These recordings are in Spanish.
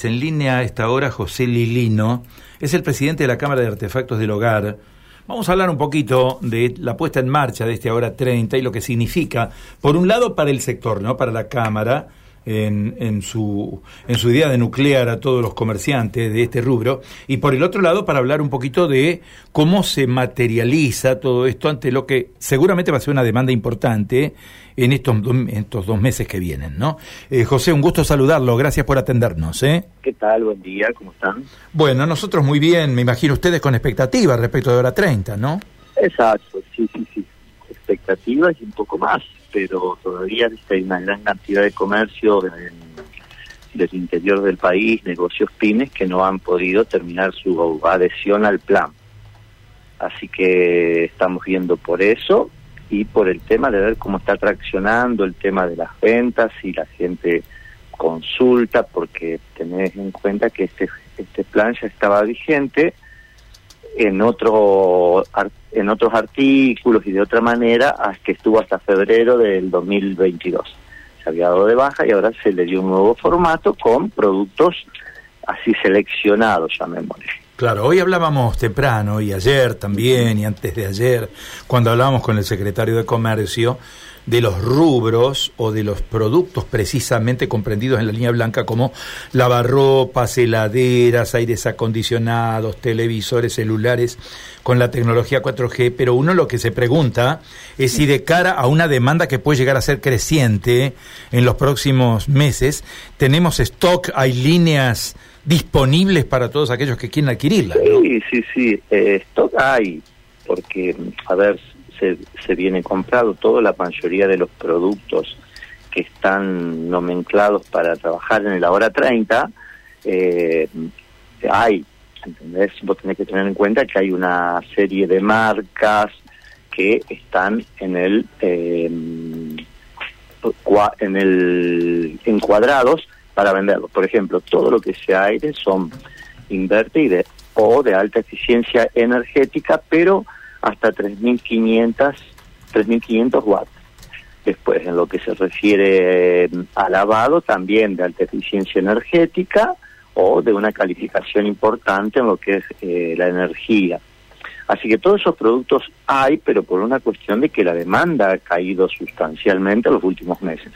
En línea a esta hora José Lilino, es el presidente de la Cámara de Artefactos del Hogar. Vamos a hablar un poquito de la puesta en marcha de este Ahora 30 y lo que significa, por un lado, para el sector, ¿no? Para la Cámara, en, en, su, en su idea de nuclear a todos los comerciantes de este rubro, y por el otro lado, para hablar un poquito de cómo se materializa todo esto ante lo que seguramente va a ser una demanda importante en estos, estos dos meses que vienen, ¿no? Eh, José, un gusto saludarlo, gracias por atendernos, ¿eh? ¿Qué tal? Buen día, ¿cómo están? Bueno, nosotros muy bien, me imagino ustedes con expectativas respecto de hora 30, ¿no? Exacto, sí, sí, sí, expectativas y un poco más, pero todavía hay una gran cantidad de comercio del interior del país, negocios pymes, que no han podido terminar su adhesión al plan. Así que estamos viendo por eso y por el tema de ver cómo está traccionando el tema de las ventas y la gente consulta, porque tenés en cuenta que este, este plan ya estaba vigente en otro en otros artículos y de otra manera que estuvo hasta febrero del 2022 se había dado de baja y ahora se le dio un nuevo formato con productos así seleccionados llamémosle. Claro, hoy hablábamos temprano y ayer también y antes de ayer, cuando hablábamos con el secretario de Comercio, de los rubros o de los productos precisamente comprendidos en la línea blanca como lavarropas, heladeras, aires acondicionados, televisores, celulares con la tecnología 4G, pero uno lo que se pregunta es si de cara a una demanda que puede llegar a ser creciente en los próximos meses, tenemos stock, hay líneas disponibles para todos aquellos que quieren adquirirla. Sí, sí, sí, eh, stock hay, porque, a ver, se, se viene comprado toda la mayoría de los productos que están nomenclados para trabajar en el hora 30, eh, hay, ¿entendés? Vos tenés que tener en cuenta que hay una serie de marcas que están en el... Eh, en el encuadrados para venderlo. Por ejemplo, todo lo que sea aire son invertibles o de alta eficiencia energética, pero hasta 3.500 3.500 watts. Después, en lo que se refiere eh, a lavado, también de alta eficiencia energética o de una calificación importante en lo que es eh, la energía. Así que todos esos productos hay, pero por una cuestión de que la demanda ha caído sustancialmente en los últimos meses.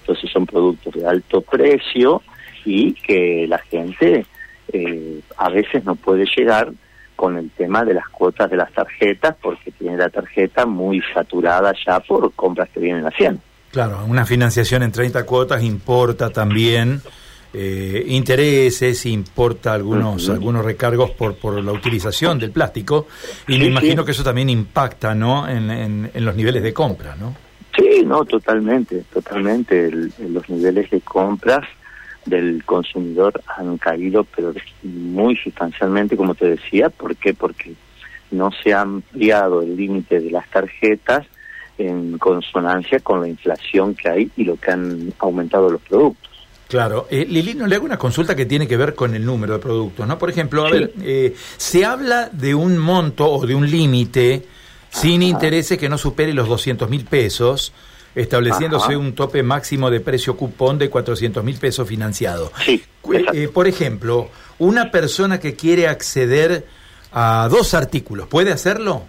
Entonces son productos de alto precio y que la gente eh, a veces no puede llegar con el tema de las cuotas de las tarjetas porque tiene la tarjeta muy saturada ya por compras que vienen haciendo. Claro, una financiación en 30 cuotas importa también eh, intereses, importa algunos algunos recargos por por la utilización del plástico y me imagino que eso también impacta, ¿no? En, en los niveles de compra, ¿no? Sí, no, totalmente, totalmente. los niveles de compras del consumidor han caído, pero muy sustancialmente, como te decía. ¿Por qué? Porque no se ha ampliado el límite de las tarjetas en consonancia con la inflación que hay y lo que han aumentado los productos. Claro. Eh, Lilino, le hago una consulta que tiene que ver con el número de productos, ¿no? Por ejemplo, a ver, eh, se habla de un monto o de un límite sin intereses que no supere los 200 mil pesos, estableciéndose un tope máximo de precio cupón de 400 mil pesos financiado. Sí, eh, por ejemplo, una persona que quiere acceder a dos artículos, ¿puede hacerlo?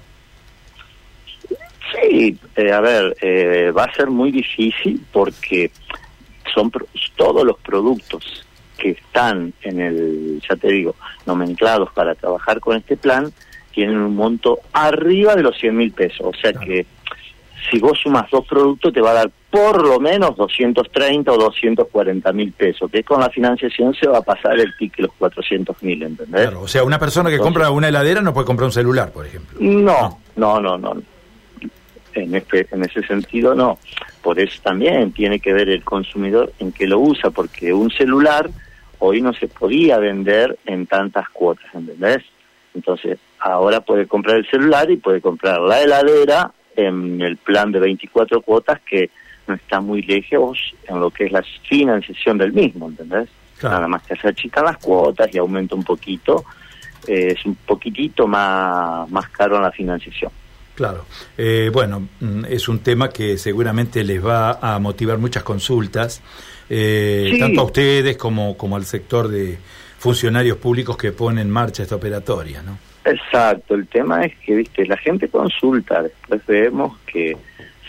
Sí, eh, a ver, eh, va a ser muy difícil porque son todos los productos que están en el, ya te digo, nomenclados para trabajar con este plan, tienen un monto arriba de los 100 mil pesos. O sea que si vos sumas dos productos te va a dar por lo menos 230 o 240 mil pesos, que con la financiación se va a pasar el ticket los 400 mil, ¿entendés? Claro, o sea, una persona que compra una heladera no puede comprar un celular, por ejemplo. No, no, no, no. En, este, en ese sentido no. Por eso también tiene que ver el consumidor en qué lo usa, porque un celular hoy no se podía vender en tantas cuotas, ¿entendés? Entonces, ahora puede comprar el celular y puede comprar la heladera en el plan de 24 cuotas que no está muy lejos en lo que es la financiación del mismo, ¿entendés? Nada más que se achican las cuotas y aumenta un poquito, eh, es un poquitito más, más caro en la financiación. Claro. Eh, bueno, mm, es un tema que seguramente les va a motivar muchas consultas, eh, tanto a ustedes como, como al sector de funcionarios públicos que ponen en marcha esta operatoria, ¿no? Exacto, el tema es que, viste, la gente consulta, después vemos que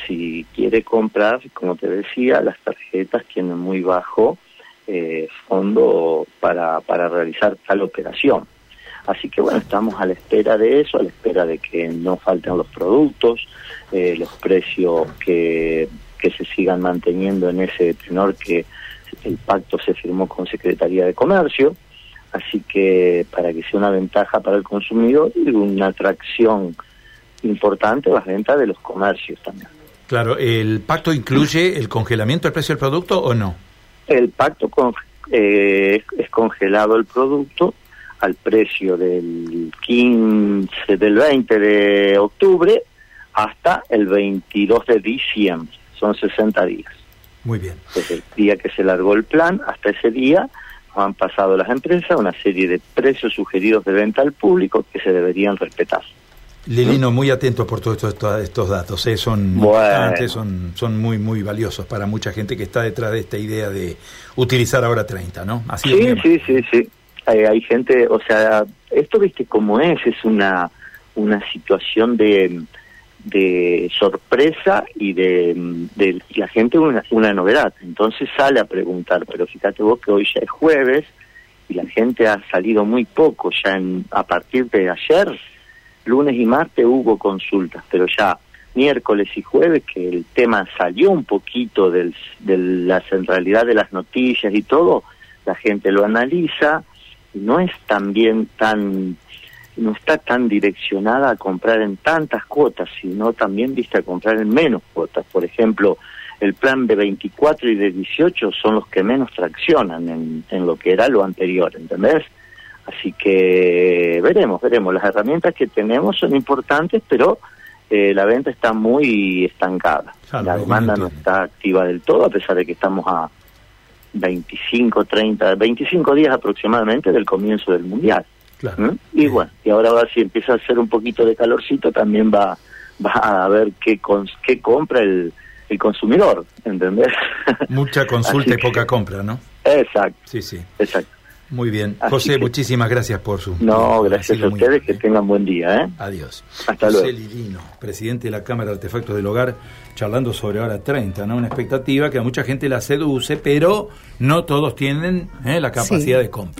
si quiere comprar, como te decía, las tarjetas tienen muy bajo eh, fondo para, para realizar tal operación. Así que bueno, estamos a la espera de eso, a la espera de que no falten los productos, eh, los precios que, que se sigan manteniendo en ese tenor que el pacto se firmó con Secretaría de Comercio así que para que sea una ventaja para el consumidor y una atracción importante las ventas de los comercios también. Claro, ¿el pacto incluye el congelamiento del precio del producto o no? El pacto con, eh, es congelado el producto al precio del 15, del 20 de octubre hasta el 22 de diciembre, son 60 días. Muy bien. Desde el día que se largó el plan hasta ese día han pasado las empresas una serie de precios sugeridos de venta al público que se deberían respetar. Lilino, muy atento por todos estos, estos datos, ¿eh? son, son, son muy, muy valiosos para mucha gente que está detrás de esta idea de utilizar ahora 30, ¿no? Así sí, sí, sí, sí. Hay, hay, gente, o sea, esto viste cómo es, es una, una situación de, de sorpresa y de, de la gente una, una novedad. Entonces sale a preguntar, pero fíjate vos que hoy ya es jueves y la gente ha salido muy poco, ya en, a partir de ayer, lunes y martes hubo consultas, pero ya miércoles y jueves que el tema salió un poquito del, de la centralidad de las noticias y todo, la gente lo analiza no es también tan no está tan direccionada a comprar en tantas cuotas, sino también viste a comprar en menos cuotas. Por ejemplo, el plan de 24 y de 18 son los que menos traccionan en, en lo que era lo anterior, ¿entendés? Así que veremos, veremos. Las herramientas que tenemos son importantes, pero eh, la venta está muy estancada. la demanda no está activa del todo, a pesar de que estamos a 25, 30, 25 días aproximadamente del comienzo del Mundial. ¿Mm? Y bueno, y ahora va, si empieza a hacer un poquito de calorcito, también va, va a ver qué, qué compra el, el consumidor, ¿entendés? Mucha consulta y poca compra, ¿no? Exacto. Sí, sí. Exacto. Muy bien. José, muchísimas gracias por su... No, gracias a ustedes, que tengan buen día. ¿eh? Adiós. Hasta José luego. Lilino, presidente de la Cámara de Artefactos del Hogar, charlando sobre hora 30, ¿no? Una expectativa que a mucha gente la seduce, pero no todos tienen ¿eh? la capacidad de compra.